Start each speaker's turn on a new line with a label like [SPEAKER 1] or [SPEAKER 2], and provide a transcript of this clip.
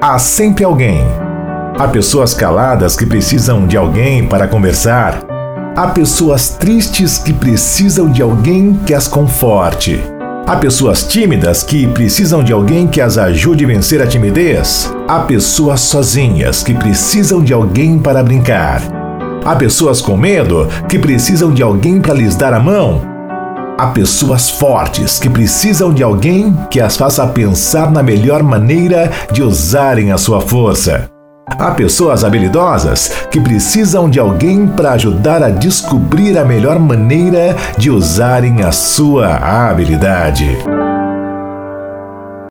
[SPEAKER 1] Há sempre alguém. Há pessoas caladas que precisam de alguém para conversar. Há pessoas tristes que precisam de alguém que as conforte. Há pessoas tímidas que precisam de alguém que as ajude a vencer a timidez. Há pessoas sozinhas que precisam de alguém para brincar. Há pessoas com medo que precisam de alguém para lhes dar a mão. Há pessoas fortes que precisam de alguém que as faça pensar na melhor maneira de usarem a sua força. Há pessoas habilidosas que precisam de alguém para ajudar a descobrir a melhor maneira de usarem a sua habilidade.